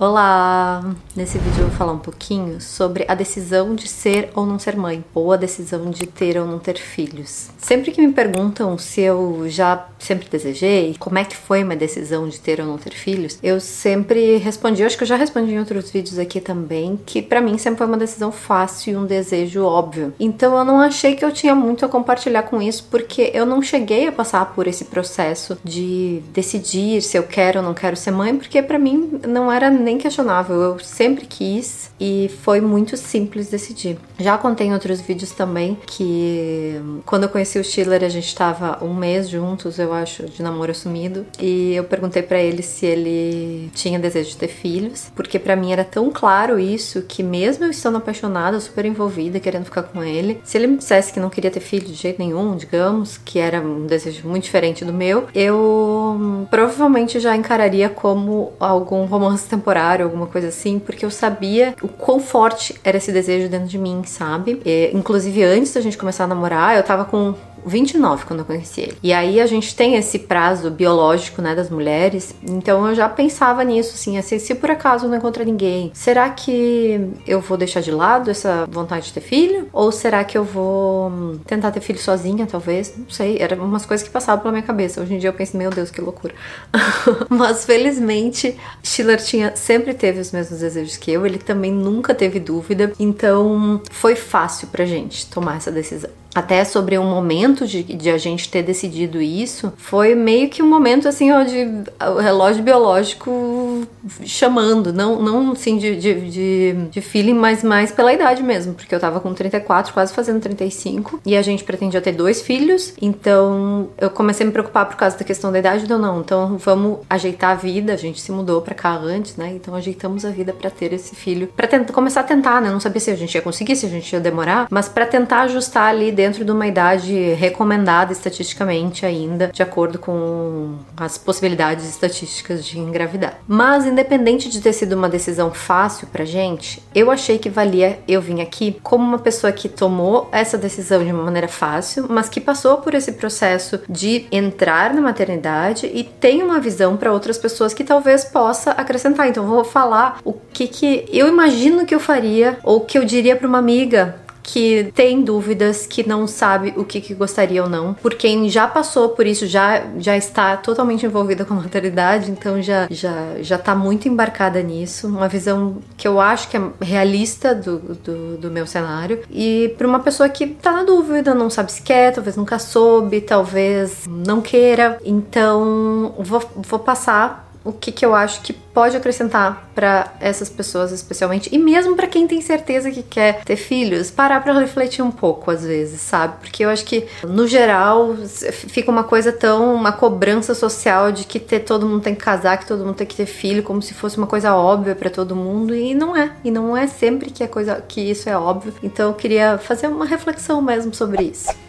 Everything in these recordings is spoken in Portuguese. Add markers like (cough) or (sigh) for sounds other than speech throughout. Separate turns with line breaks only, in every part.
Olá! Nesse vídeo eu vou falar um pouquinho sobre a decisão de ser ou não ser mãe, ou a decisão de ter ou não ter filhos. Sempre que me perguntam se eu já sempre desejei, como é que foi minha decisão de ter ou não ter filhos, eu sempre respondi, eu acho que eu já respondi em outros vídeos aqui também, que para mim sempre foi uma decisão fácil e um desejo óbvio. Então eu não achei que eu tinha muito a compartilhar com isso, porque eu não cheguei a passar por esse processo de decidir se eu quero ou não quero ser mãe, porque para mim não era nem questionável, eu sempre quis e foi muito simples decidir. Já contei em outros vídeos também que quando eu conheci o Schiller a gente estava um mês juntos, eu acho, de namoro assumido, e eu perguntei para ele se ele tinha desejo de ter filhos, porque para mim era tão claro isso que mesmo eu estando apaixonada, super envolvida, querendo ficar com ele, se ele me dissesse que não queria ter filho de jeito nenhum, digamos, que era um desejo muito diferente do meu, eu provavelmente já encararia como algum romance temporário horário, alguma coisa assim, porque eu sabia o quão forte era esse desejo dentro de mim, sabe? E, inclusive, antes da gente começar a namorar, eu tava com 29 quando eu conheci ele. E aí a gente tem esse prazo biológico, né, das mulheres. Então eu já pensava nisso, assim, assim, se por acaso eu não encontrar ninguém, será que eu vou deixar de lado essa vontade de ter filho? Ou será que eu vou hum, tentar ter filho sozinha, talvez? Não sei. Eram umas coisas que passavam pela minha cabeça. Hoje em dia eu penso, meu Deus, que loucura. (laughs) Mas felizmente, Schiller tinha sempre teve os mesmos desejos que eu. Ele também nunca teve dúvida. Então foi fácil pra gente tomar essa decisão até sobre um momento de, de, a gente ter decidido isso, foi meio que um momento assim, ó, de o relógio biológico chamando, não, não assim de, de, de, de, feeling, mas mais pela idade mesmo, porque eu tava com 34, quase fazendo 35, e a gente pretendia ter dois filhos, então eu comecei a me preocupar por causa da questão da idade ou não, então vamos ajeitar a vida, a gente se mudou para cá antes, né, então ajeitamos a vida para ter esse filho, para tentar começar a tentar, né, não sabia se a gente ia conseguir, se a gente ia demorar, mas para tentar ajustar ali dentro de uma idade recomendada estatisticamente ainda, de acordo com as possibilidades estatísticas de engravidar. Mas independente de ter sido uma decisão fácil pra gente, eu achei que valia eu vir aqui como uma pessoa que tomou essa decisão de uma maneira fácil, mas que passou por esse processo de entrar na maternidade e tem uma visão para outras pessoas que talvez possa acrescentar. Então vou falar o que que eu imagino que eu faria ou que eu diria para uma amiga que tem dúvidas, que não sabe o que, que gostaria ou não. Por quem já passou por isso, já, já está totalmente envolvida com a maternidade, então já, já, já tá muito embarcada nisso. Uma visão que eu acho que é realista do, do, do meu cenário. E para uma pessoa que tá na dúvida, não sabe se quer, talvez nunca soube, talvez não queira. Então, vou, vou passar o que, que eu acho que pode acrescentar para essas pessoas especialmente e mesmo para quem tem certeza que quer ter filhos, parar para refletir um pouco às vezes, sabe? Porque eu acho que no geral fica uma coisa tão uma cobrança social de que ter todo mundo tem que casar, que todo mundo tem que ter filho, como se fosse uma coisa óbvia para todo mundo e não é. E não é sempre que é coisa que isso é óbvio. Então eu queria fazer uma reflexão mesmo sobre isso.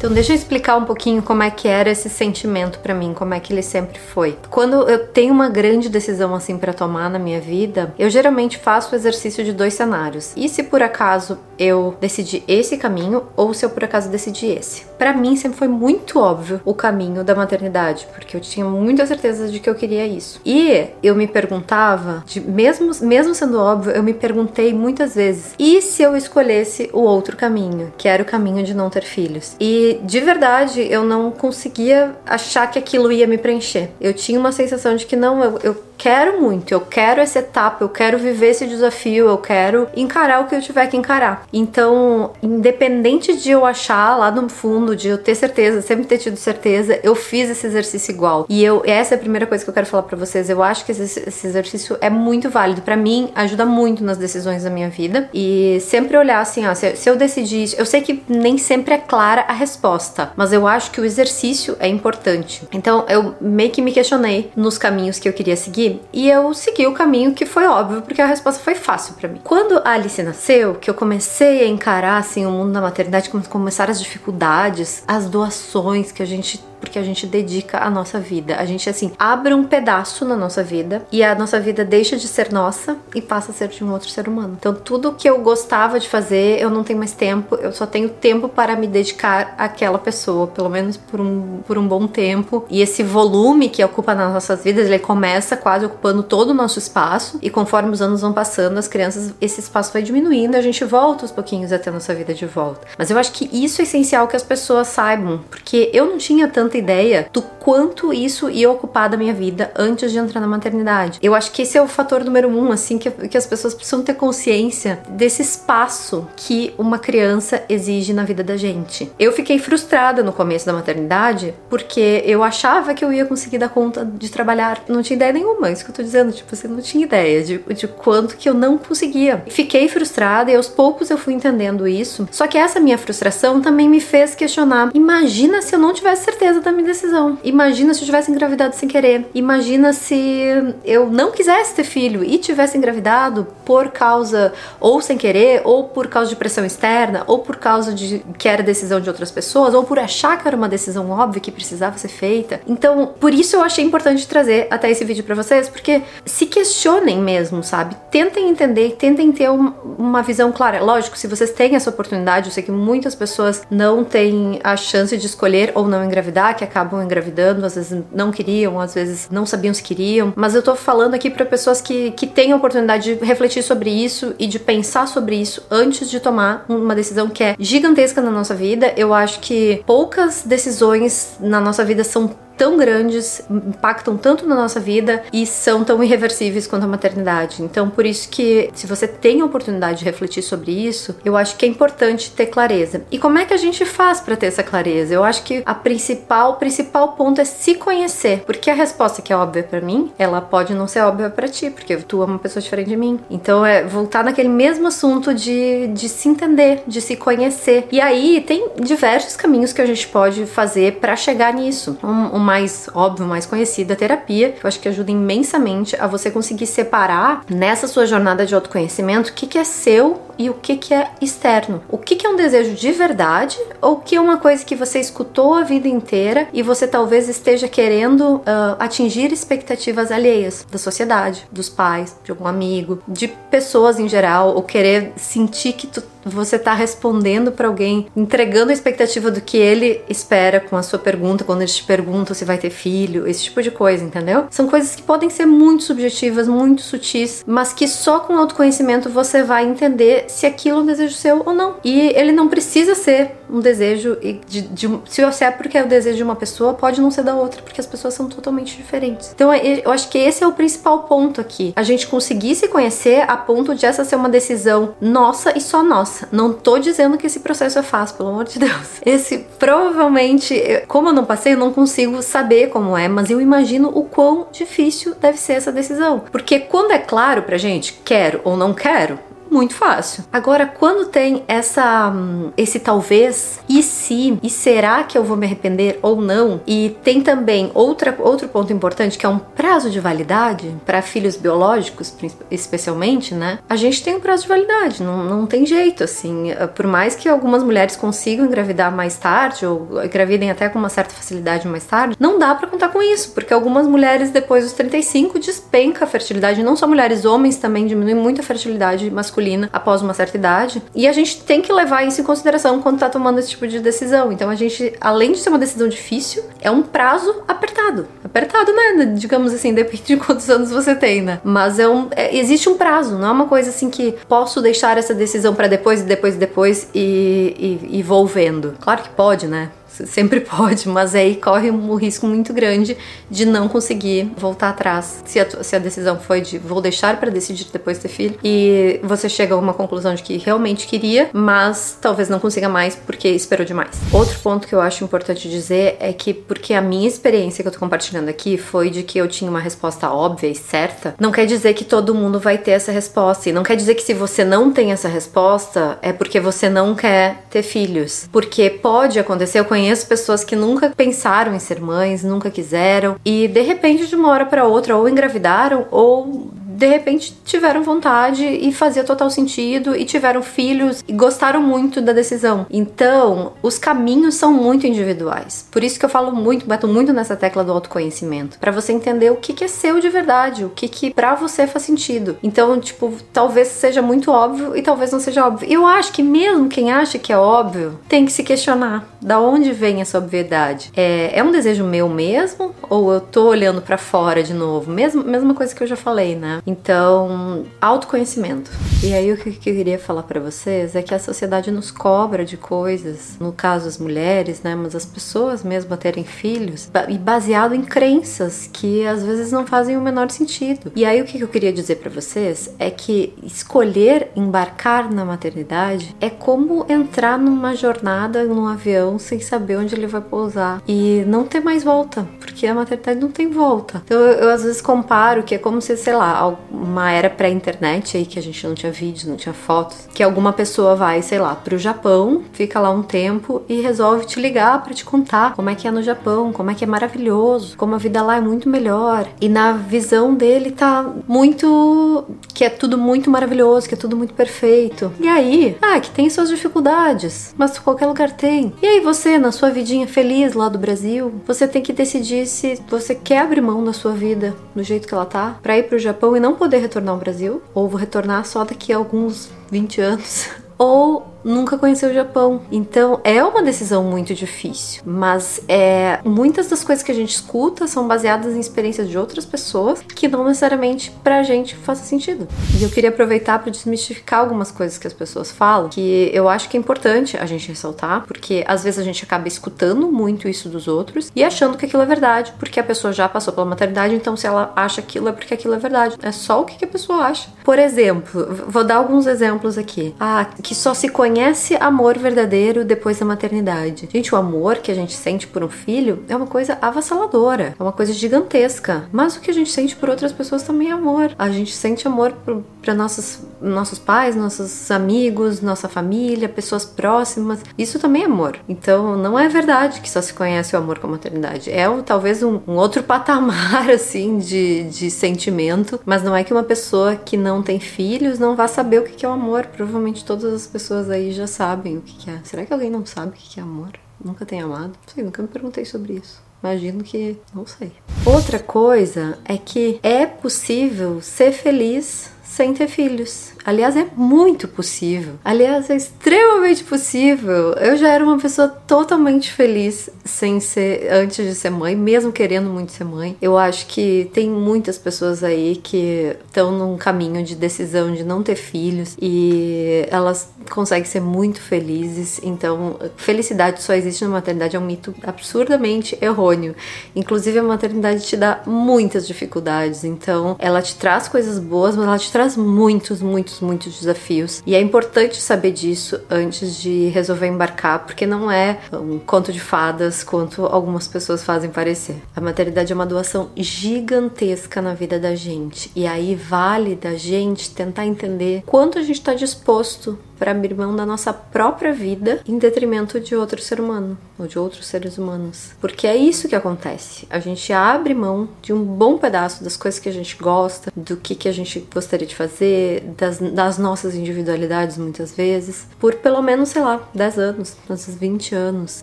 Então deixa eu explicar um pouquinho como é que era esse sentimento para mim, como é que ele sempre foi. Quando eu tenho uma grande decisão assim para tomar na minha vida, eu geralmente faço o exercício de dois cenários. E se por acaso eu decidi esse caminho ou se eu por acaso decidi esse? Para mim sempre foi muito óbvio o caminho da maternidade, porque eu tinha muita certeza de que eu queria isso. E eu me perguntava, de, mesmo mesmo sendo óbvio, eu me perguntei muitas vezes: e se eu escolhesse o outro caminho, que era o caminho de não ter filhos? E de verdade eu não conseguia achar que aquilo ia me preencher. Eu tinha uma sensação de que não, eu, eu quero muito, eu quero essa etapa, eu quero viver esse desafio, eu quero encarar o que eu tiver que encarar. Então, independente de eu achar lá no fundo, de eu ter certeza, sempre ter tido certeza, eu fiz esse exercício igual. E eu, essa é a primeira coisa que eu quero falar para vocês. Eu acho que esse, esse exercício é muito válido para mim, ajuda muito nas decisões da minha vida. E sempre olhar assim, ó, se, se eu decidir isso, eu sei que nem sempre é clara a resposta, mas eu acho que o exercício é importante. Então, eu meio que me questionei nos caminhos que eu queria seguir e eu segui o caminho que foi óbvio, porque a resposta foi fácil para mim. Quando a Alice nasceu, que eu comecei a encarar assim o mundo da maternidade, como começaram as dificuldades, as doações que a gente porque a gente dedica a nossa vida. A gente, assim, abre um pedaço na nossa vida e a nossa vida deixa de ser nossa e passa a ser de um outro ser humano. Então, tudo que eu gostava de fazer, eu não tenho mais tempo, eu só tenho tempo para me dedicar àquela pessoa, pelo menos por um, por um bom tempo. E esse volume que ocupa nas nossas vidas, ele começa quase ocupando todo o nosso espaço e conforme os anos vão passando, as crianças, esse espaço vai diminuindo, a gente volta aos pouquinhos até a nossa vida de volta. Mas eu acho que isso é essencial que as pessoas saibam, porque eu não tinha tanta ideia do quanto isso ia ocupar da minha vida antes de entrar na maternidade. Eu acho que esse é o fator número um, assim, que, que as pessoas precisam ter consciência desse espaço que uma criança exige na vida da gente. Eu fiquei frustrada no começo da maternidade porque eu achava que eu ia conseguir dar conta de trabalhar. Não tinha ideia nenhuma, é isso que eu tô dizendo, tipo, você não tinha ideia de, de quanto que eu não conseguia. Fiquei frustrada e aos poucos eu fui entendendo isso. Só que essa minha frustração também me fez questionar: imagina se eu não tivesse certeza da minha decisão. Imagina se eu tivesse engravidado sem querer. Imagina se eu não quisesse ter filho e tivesse engravidado por causa ou sem querer, ou por causa de pressão externa, ou por causa de que era decisão de outras pessoas, ou por achar que era uma decisão óbvia que precisava ser feita. Então, por isso eu achei importante trazer até esse vídeo para vocês, porque se questionem mesmo, sabe? Tentem entender, tentem ter uma visão clara. Lógico, se vocês têm essa oportunidade, eu sei que muitas pessoas não têm a chance de escolher ou não engravidar, que acabam engravidando, às vezes não queriam, às vezes não sabiam se queriam, mas eu tô falando aqui para pessoas que, que têm a oportunidade de refletir sobre isso e de pensar sobre isso antes de tomar uma decisão que é gigantesca na nossa vida. Eu acho que poucas decisões na nossa vida são tão grandes, impactam tanto na nossa vida e são tão irreversíveis quanto a maternidade. Então, por isso que se você tem a oportunidade de refletir sobre isso, eu acho que é importante ter clareza. E como é que a gente faz para ter essa clareza? Eu acho que a principal, principal ponto é se conhecer, porque a resposta que é óbvia para mim, ela pode não ser óbvia para ti, porque tu é uma pessoa diferente de mim. Então, é voltar naquele mesmo assunto de, de se entender, de se conhecer. E aí tem diversos caminhos que a gente pode fazer para chegar nisso. Um, mais óbvio, mais conhecido, a terapia. Eu acho que ajuda imensamente a você conseguir separar nessa sua jornada de autoconhecimento o que, que é seu e o que, que é externo. O que, que é um desejo de verdade ou que é uma coisa que você escutou a vida inteira e você talvez esteja querendo uh, atingir expectativas alheias da sociedade, dos pais, de algum amigo, de pessoas em geral, ou querer sentir que tu você está respondendo para alguém, entregando a expectativa do que ele espera com a sua pergunta, quando ele te pergunta se vai ter filho, esse tipo de coisa, entendeu? São coisas que podem ser muito subjetivas, muito sutis, mas que só com autoconhecimento você vai entender se aquilo é um desejo seu ou não. E ele não precisa ser um desejo de, de, se você é porque é o desejo de uma pessoa, pode não ser da outra, porque as pessoas são totalmente diferentes. Então eu acho que esse é o principal ponto aqui. A gente conseguir se conhecer a ponto de essa ser uma decisão nossa e só nossa, não tô dizendo que esse processo é fácil, pelo amor de Deus. (laughs) Esse provavelmente, como eu não passei, eu não consigo saber como é, mas eu imagino o quão difícil deve ser essa decisão. Porque quando é claro pra gente, quero ou não quero, muito fácil. Agora, quando tem essa hum, esse talvez e se e será que eu vou me arrepender ou não? E tem também outra, outro ponto importante que é um prazo de validade para filhos biológicos, especialmente, né? A gente tem um prazo de validade, não, não tem jeito assim. Eh, por mais que algumas mulheres consigam engravidar mais tarde ou engravidem até com uma certa facilidade mais tarde, não dá para contar com isso, porque algumas mulheres depois dos 35 despenca a fertilidade, não só mulheres, homens também diminuem muito a fertilidade masculina masculina após uma certa idade. E a gente tem que levar isso em consideração quando tá tomando esse tipo de decisão. Então a gente, além de ser uma decisão difícil, é um prazo apertado. Apertado, né? Digamos assim, depende de quantos anos você tem, né? Mas é um, é, existe um prazo, não é uma coisa assim que posso deixar essa decisão para depois e depois e depois e, e, e vou vendo. Claro que pode, né? Sempre (laughs) pode, mas aí corre um risco muito grande de não conseguir voltar atrás. Se a, se a decisão foi de vou deixar para decidir depois ter filho e você chega a uma conclusão de que realmente queria, mas talvez não consiga mais porque esperou demais. Outro ponto que eu acho importante dizer é que porque a minha experiência que eu tô compartilhando aqui foi de que eu tinha uma resposta óbvia e certa, não quer dizer que todo mundo vai ter essa resposta e não quer dizer que se você não tem essa resposta é porque você não quer ter filhos, porque pode acontecer, eu conheço conheço pessoas que nunca pensaram em ser mães, nunca quiseram e de repente de uma hora para outra ou engravidaram ou de repente tiveram vontade e fazia total sentido e tiveram filhos e gostaram muito da decisão. Então, os caminhos são muito individuais. Por isso que eu falo muito, bato muito nessa tecla do autoconhecimento, para você entender o que, que é seu de verdade, o que que para você faz sentido. Então, tipo, talvez seja muito óbvio e talvez não seja óbvio. Eu acho que mesmo quem acha que é óbvio tem que se questionar da onde vem essa obviedade. É, é um desejo meu mesmo ou eu tô olhando para fora de novo? Mesmo, mesma coisa que eu já falei, né? Então, autoconhecimento. E aí o que eu queria falar para vocês é que a sociedade nos cobra de coisas, no caso as mulheres, né, mas as pessoas mesmo a terem filhos, e baseado em crenças que às vezes não fazem o menor sentido. E aí o que eu queria dizer para vocês é que escolher embarcar na maternidade é como entrar numa jornada num avião sem saber onde ele vai pousar e não ter mais volta, porque a maternidade não tem volta. Então eu, eu às vezes comparo que é como se, sei lá, uma era pré-internet aí que a gente não tinha vídeos, não tinha fotos, que alguma pessoa vai, sei lá, pro Japão, fica lá um tempo e resolve te ligar para te contar como é que é no Japão, como é que é maravilhoso, como a vida lá é muito melhor. E na visão dele tá muito que é tudo muito maravilhoso, que é tudo muito perfeito. E aí, ah, que tem suas dificuldades, mas qualquer lugar tem. E aí você, na sua vidinha feliz lá do Brasil, você tem que decidir se você quer abrir mão da sua vida do jeito que ela tá, para ir pro Japão e não poder retornar ao Brasil, ou vou retornar só daqui a alguns 20 anos. (laughs) ou nunca conheceu o Japão. Então é uma decisão muito difícil, mas é muitas das coisas que a gente escuta são baseadas em experiências de outras pessoas que não necessariamente pra gente faça sentido. E eu queria aproveitar para desmistificar algumas coisas que as pessoas falam, que eu acho que é importante a gente ressaltar, porque às vezes a gente acaba escutando muito isso dos outros e achando que aquilo é verdade, porque a pessoa já passou pela maternidade, então se ela acha aquilo é porque aquilo é verdade. É só o que a pessoa acha. Por exemplo, vou dar alguns exemplos aqui. Ah, que só se conhece conhece amor verdadeiro depois da maternidade. Gente, o amor que a gente sente por um filho é uma coisa avassaladora, é uma coisa gigantesca. Mas o que a gente sente por outras pessoas também é amor. A gente sente amor para nossos, nossos pais, nossos amigos, nossa família, pessoas próximas. Isso também é amor. Então, não é verdade que só se conhece o amor com a maternidade. É um, talvez um, um outro (laughs) patamar, assim, de, de sentimento. Mas não é que uma pessoa que não tem filhos não vá saber o que é o amor. Provavelmente todas as pessoas aí aí já sabem o que, é. Será que alguém não sabe o que é amor? Nunca tem amado? Não sei, nunca me perguntei sobre isso. Imagino que não sei. Outra coisa é que é possível ser feliz sem ter filhos. Aliás, é muito possível. Aliás, é extremamente possível. Eu já era uma pessoa totalmente feliz sem ser antes de ser mãe, mesmo querendo muito ser mãe. Eu acho que tem muitas pessoas aí que estão num caminho de decisão de não ter filhos e elas conseguem ser muito felizes. Então, felicidade só existe na maternidade é um mito absurdamente errôneo. Inclusive, a maternidade te dá muitas dificuldades. Então, ela te traz coisas boas, mas ela te traz muitos, muitos muitos, muitos desafios. E é importante saber disso antes de resolver embarcar, porque não é um conto de fadas quanto algumas pessoas fazem parecer. A maternidade é uma doação gigantesca na vida da gente. E aí vale da gente tentar entender quanto a gente está disposto para abrir mão da nossa própria vida em detrimento de outro ser humano ou de outros seres humanos. Porque é isso que acontece. A gente abre mão de um bom pedaço das coisas que a gente gosta, do que, que a gente gostaria de fazer, das, das nossas individualidades muitas vezes, por pelo menos, sei lá, 10 anos, nossos 20 anos.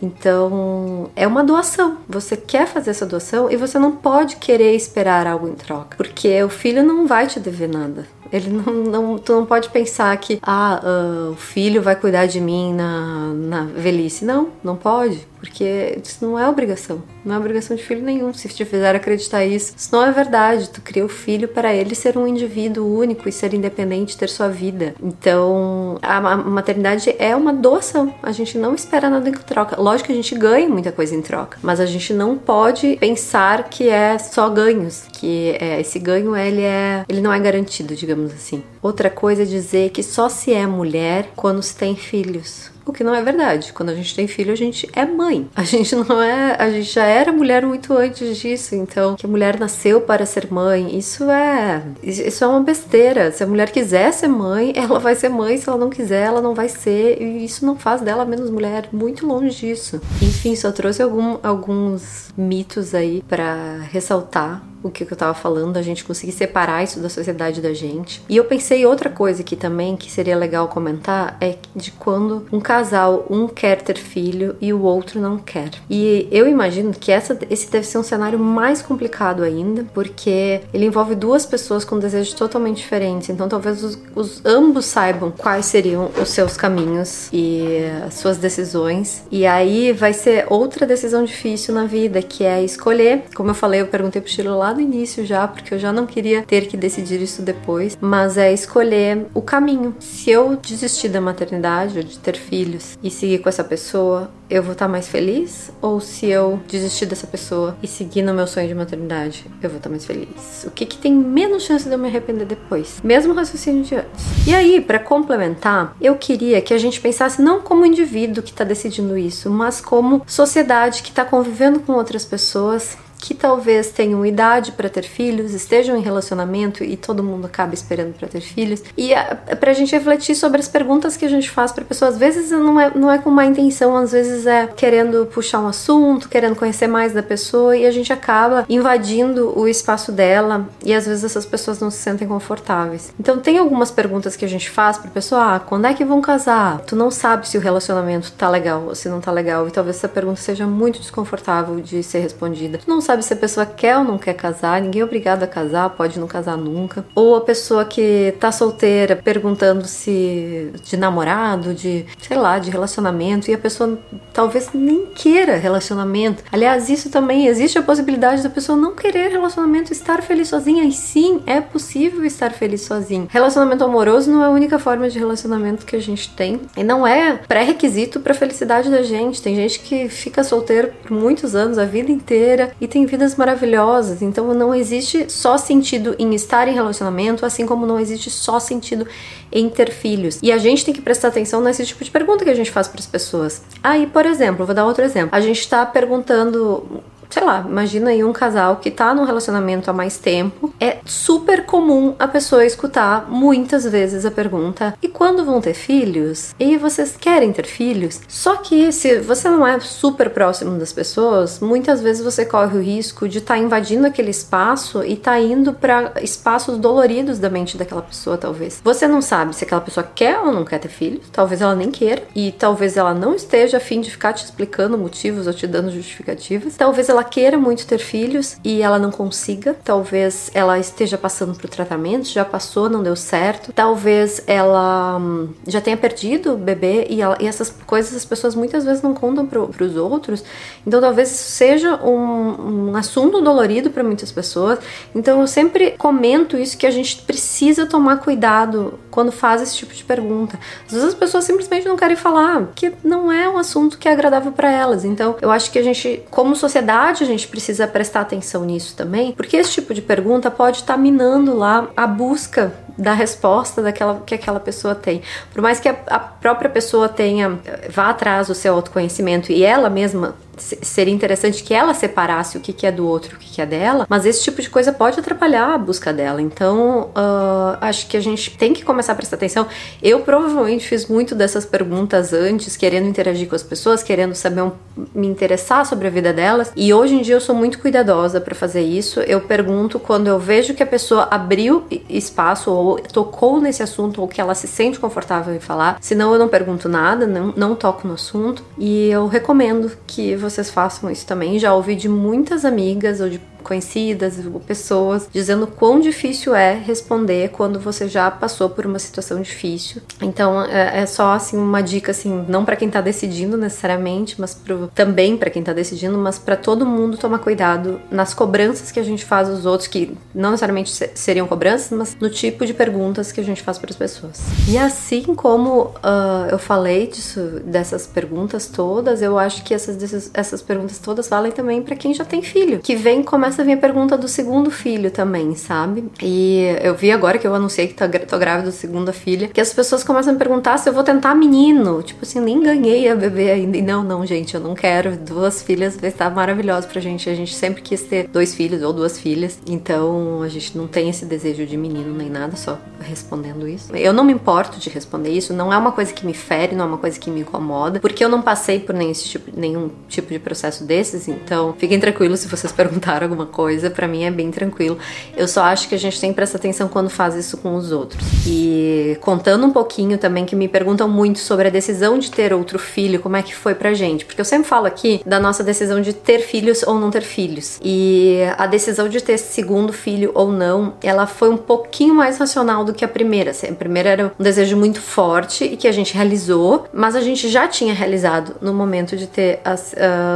Então, é uma doação. Você quer fazer essa doação e você não pode querer esperar algo em troca, porque o filho não vai te dever nada. Ele não, não, tu não pode pensar que ah, uh, o filho vai cuidar de mim na, na velhice. Não, não pode porque isso não é obrigação, não é obrigação de filho nenhum. Se te fizer acreditar isso, isso não é verdade. Tu cria o filho para ele ser um indivíduo único e ser independente, ter sua vida. Então, a maternidade é uma doação. A gente não espera nada em troca. Lógico que a gente ganha muita coisa em troca, mas a gente não pode pensar que é só ganhos, que é, esse ganho ele é, ele não é garantido, digamos assim. Outra coisa é dizer que só se é mulher quando se tem filhos. O que não é verdade. Quando a gente tem filho, a gente é mãe. A gente (laughs) não é. A gente já era mulher muito antes disso. Então, que a mulher nasceu para ser mãe, isso é. Isso é uma besteira. Se a mulher quiser ser mãe, (laughs) ela vai ser mãe. Se ela não quiser, ela não vai ser. E isso não faz dela menos mulher. Muito longe disso. Enfim, só trouxe algum, alguns mitos aí para ressaltar o que eu tava falando, a gente conseguir separar isso da sociedade da gente. E eu pensei outra coisa aqui também que seria legal comentar é de quando um casal, um quer ter filho e o outro não quer. E eu imagino que essa, esse deve ser um cenário mais complicado ainda, porque ele envolve duas pessoas com desejos totalmente diferentes. Então talvez os, os ambos saibam quais seriam os seus caminhos e as suas decisões. E aí vai ser outra decisão difícil na vida, que é escolher. Como eu falei, eu perguntei pro Chilo lá no início já, porque eu já não queria ter que decidir isso depois, mas é escolher o caminho. Se eu desistir da maternidade ou de ter filhos e seguir com essa pessoa, eu vou estar mais feliz? Ou se eu desistir dessa pessoa e seguir no meu sonho de maternidade, eu vou estar mais feliz? O que, que tem menos chance de eu me arrepender depois? Mesmo raciocínio de antes. E aí, para complementar, eu queria que a gente pensasse não como indivíduo que está decidindo isso, mas como sociedade que está convivendo com outras pessoas que talvez tenham idade para ter filhos, estejam em relacionamento e todo mundo acaba esperando para ter filhos. E é, é para a gente refletir sobre as perguntas que a gente faz para pessoas. Às vezes não é, não é com má intenção, às vezes é querendo puxar um assunto, querendo conhecer mais da pessoa e a gente acaba invadindo o espaço dela e às vezes essas pessoas não se sentem confortáveis. Então tem algumas perguntas que a gente faz para pessoa: ah, quando é que vão casar? Tu não sabe se o relacionamento tá legal ou se não tá legal e talvez essa pergunta seja muito desconfortável de ser respondida. Tu não sabe se a pessoa quer ou não quer casar, ninguém é obrigado a casar, pode não casar nunca. Ou a pessoa que tá solteira perguntando se de namorado, de sei lá, de relacionamento, e a pessoa talvez nem queira relacionamento. Aliás, isso também existe a possibilidade da pessoa não querer relacionamento, estar feliz sozinha, e sim, é possível estar feliz sozinho. Relacionamento amoroso não é a única forma de relacionamento que a gente tem, e não é pré-requisito para felicidade da gente. Tem gente que fica solteiro por muitos anos, a vida inteira, e tem vidas maravilhosas. Então não existe só sentido em estar em relacionamento, assim como não existe só sentido em ter filhos. E a gente tem que prestar atenção nesse tipo de pergunta que a gente faz para as pessoas. Aí, por exemplo, vou dar outro exemplo. A gente está perguntando sei lá, imagina aí um casal que tá num relacionamento há mais tempo. É super comum a pessoa escutar muitas vezes a pergunta: e quando vão ter filhos? E vocês querem ter filhos? Só que se você não é super próximo das pessoas, muitas vezes você corre o risco de estar tá invadindo aquele espaço e tá indo para espaços doloridos da mente daquela pessoa, talvez. Você não sabe se aquela pessoa quer ou não quer ter filhos, talvez ela nem queira, e talvez ela não esteja a fim de ficar te explicando motivos ou te dando justificativas. Talvez ela queira muito ter filhos e ela não consiga. Talvez ela esteja passando por tratamento, já passou, não deu certo. Talvez ela hum, já tenha perdido o bebê e, ela, e, essas coisas as pessoas muitas vezes não contam para os outros. Então talvez seja um, um assunto dolorido para muitas pessoas. Então eu sempre comento isso que a gente precisa tomar cuidado quando faz esse tipo de pergunta. Às vezes as pessoas simplesmente não querem falar, que não é um assunto que é agradável para elas. Então eu acho que a gente, como sociedade a gente precisa prestar atenção nisso também, porque esse tipo de pergunta pode estar tá minando lá a busca da resposta daquela que aquela pessoa tem. Por mais que a, a própria pessoa tenha vá atrás do seu autoconhecimento e ela mesma seria interessante que ela separasse o que, que é do outro, o que, que é dela, mas esse tipo de coisa pode atrapalhar a busca dela. Então, uh, acho que a gente tem que começar a prestar atenção. Eu provavelmente fiz muito dessas perguntas antes, querendo interagir com as pessoas, querendo saber um, me interessar sobre a vida delas, e hoje em dia eu sou muito cuidadosa para fazer isso. Eu pergunto quando eu vejo que a pessoa abriu espaço ou tocou nesse assunto ou que ela se sente confortável em falar, senão eu não pergunto nada, não, não toco no assunto, e eu recomendo que vocês façam isso também. Já ouvi de muitas amigas ou de conhecidas, pessoas, dizendo quão difícil é responder quando você já passou por uma situação difícil. Então é, é só assim uma dica assim, não para quem tá decidindo necessariamente, mas pro, também para quem tá decidindo, mas para todo mundo tomar cuidado nas cobranças que a gente faz aos outros, que não necessariamente seriam cobranças, mas no tipo de perguntas que a gente faz para as pessoas. E assim como uh, eu falei disso, dessas perguntas todas, eu acho que essas, essas perguntas todas valem também para quem já tem filho, que vem começa começa a vir a pergunta do segundo filho também, sabe? E eu vi agora que eu anunciei que tô grávida do segunda filha, que as pessoas começam a me perguntar se eu vou tentar menino. Tipo assim, nem ganhei a bebê ainda. E não, não, gente, eu não quero. Duas filhas vai estar maravilhoso pra gente. A gente sempre quis ter dois filhos ou duas filhas. Então a gente não tem esse desejo de menino nem nada, só respondendo isso. Eu não me importo de responder isso, não é uma coisa que me fere, não é uma coisa que me incomoda, porque eu não passei por nenhum tipo, nenhum tipo de processo desses, então fiquem tranquilos se vocês (laughs) perguntaram alguma alguma coisa, para mim é bem tranquilo. Eu só acho que a gente tem que prestar atenção quando faz isso com os outros. E contando um pouquinho também, que me perguntam muito sobre a decisão de ter outro filho, como é que foi pra gente. Porque eu sempre falo aqui da nossa decisão de ter filhos ou não ter filhos. E a decisão de ter segundo filho ou não, ela foi um pouquinho mais racional do que a primeira. A primeira era um desejo muito forte e que a gente realizou, mas a gente já tinha realizado no momento de ter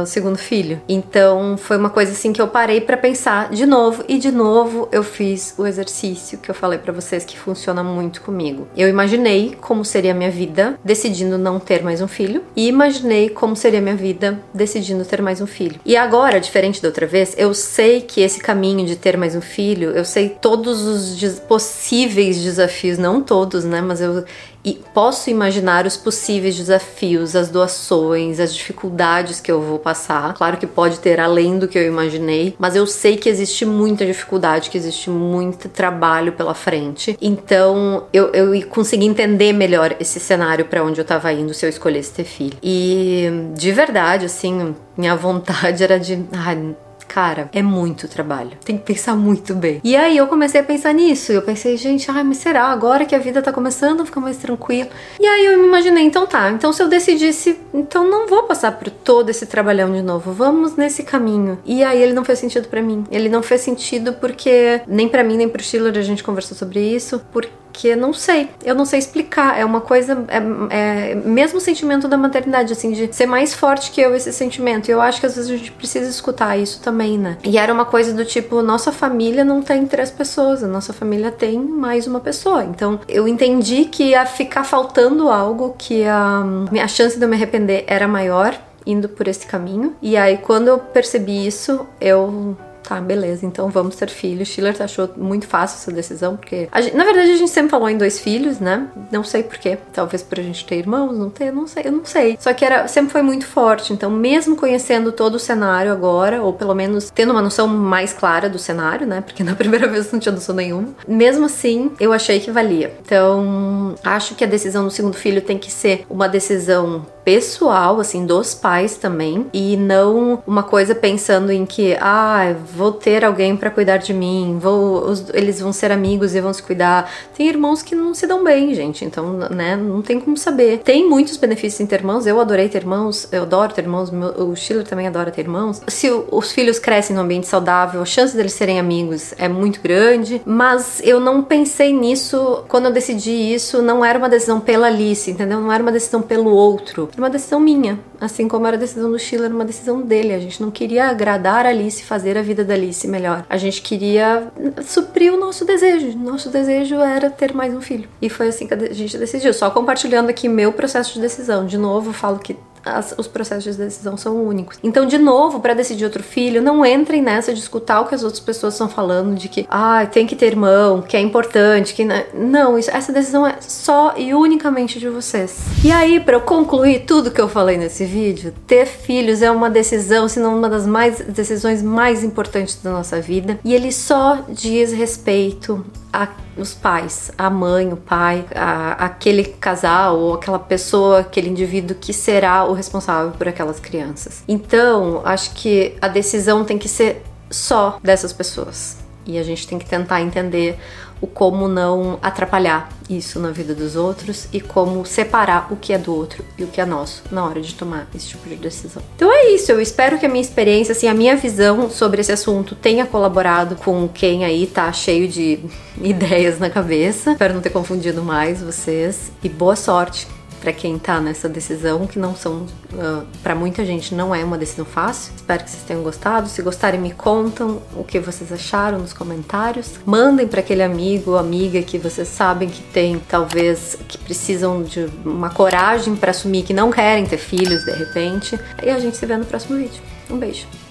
o segundo filho. Então foi uma coisa assim que eu parei para pensar de novo e de novo eu fiz o exercício que eu falei para vocês que funciona muito comigo. Eu imaginei como seria a minha vida decidindo não ter mais um filho e imaginei como seria a minha vida decidindo ter mais um filho. E agora, diferente da outra vez, eu sei que esse caminho de ter mais um filho, eu sei todos os possíveis desafios, não todos, né, mas eu e posso imaginar os possíveis desafios, as doações, as dificuldades que eu vou passar. Claro que pode ter além do que eu imaginei, mas eu sei que existe muita dificuldade, que existe muito trabalho pela frente. Então eu, eu consegui entender melhor esse cenário para onde eu tava indo se eu escolhesse ter filho. E de verdade, assim, minha vontade era de. Ai, cara, é muito trabalho. Tem que pensar muito bem. E aí eu comecei a pensar nisso. Eu pensei, gente, ai, mas será agora que a vida tá começando a ficar mais tranquila? E aí eu me imaginei, então tá, então se eu decidisse, então não vou passar por todo esse trabalhão de novo. Vamos nesse caminho. E aí ele não fez sentido para mim. Ele não fez sentido porque nem para mim nem pro Schiller a gente conversou sobre isso, porque que não sei, eu não sei explicar. É uma coisa, é, é mesmo sentimento da maternidade, assim, de ser mais forte que eu esse sentimento. E eu acho que às vezes a gente precisa escutar isso também, né? E era uma coisa do tipo, nossa família não tem três pessoas, a nossa família tem mais uma pessoa. Então eu entendi que ia ficar faltando algo, que a minha chance de eu me arrepender era maior indo por esse caminho. E aí quando eu percebi isso, eu Tá, beleza, então vamos ter filhos. Schiller achou muito fácil essa decisão, porque. Gente, na verdade, a gente sempre falou em dois filhos, né? Não sei porquê. Talvez por a gente ter irmãos, não ter, não sei, eu não sei. Só que era, sempre foi muito forte. Então, mesmo conhecendo todo o cenário agora, ou pelo menos tendo uma noção mais clara do cenário, né? Porque na (laughs) primeira vez não tinha noção nenhuma. Mesmo assim, eu achei que valia. Então, acho que a decisão do segundo filho tem que ser uma decisão pessoal, assim, dos pais também, e não uma coisa pensando em que, ah, vou ter alguém para cuidar de mim, vou, os, eles vão ser amigos e vão se cuidar. Tem irmãos que não se dão bem, gente, então, né, não tem como saber. Tem muitos benefícios em ter irmãos, eu adorei ter irmãos, eu adoro ter irmãos, o Schiller também adora ter irmãos. Se os filhos crescem num ambiente saudável, a chance deles serem amigos é muito grande, mas eu não pensei nisso quando eu decidi isso, não era uma decisão pela Alice, entendeu? Não era uma decisão pelo outro, era uma decisão minha, assim como era a decisão do Schiller, uma decisão dele. A gente não queria agradar a Alice, fazer a vida da Alice melhor. A gente queria suprir o nosso desejo. Nosso desejo era ter mais um filho. E foi assim que a gente decidiu. Só compartilhando aqui meu processo de decisão. De novo, falo que as, os processos de decisão são únicos. Então, de novo, para decidir outro filho, não entrem nessa de escutar o que as outras pessoas estão falando, de que ah, tem que ter irmão, que é importante, que não, isso, essa decisão é só e unicamente de vocês. E aí, para eu concluir tudo que eu falei nesse vídeo, ter filhos é uma decisão, se não uma das mais decisões mais importantes da nossa vida, e ele só diz respeito a, os pais, a mãe, o pai, a, aquele casal ou aquela pessoa, aquele indivíduo que será o responsável por aquelas crianças. Então, acho que a decisão tem que ser só dessas pessoas. E a gente tem que tentar entender o como não atrapalhar isso na vida dos outros e como separar o que é do outro e o que é nosso na hora de tomar esse tipo de decisão. Então é isso, eu espero que a minha experiência, assim, a minha visão sobre esse assunto tenha colaborado com quem aí tá cheio de (laughs) ideias na cabeça. Espero não ter confundido mais vocês e boa sorte para quem tá nessa decisão, que não são, uh, para muita gente não é uma decisão fácil. Espero que vocês tenham gostado. Se gostarem, me contam o que vocês acharam nos comentários. Mandem para aquele amigo ou amiga que vocês sabem que tem, talvez, que precisam de uma coragem para assumir que não querem ter filhos de repente. E a gente se vê no próximo vídeo. Um beijo.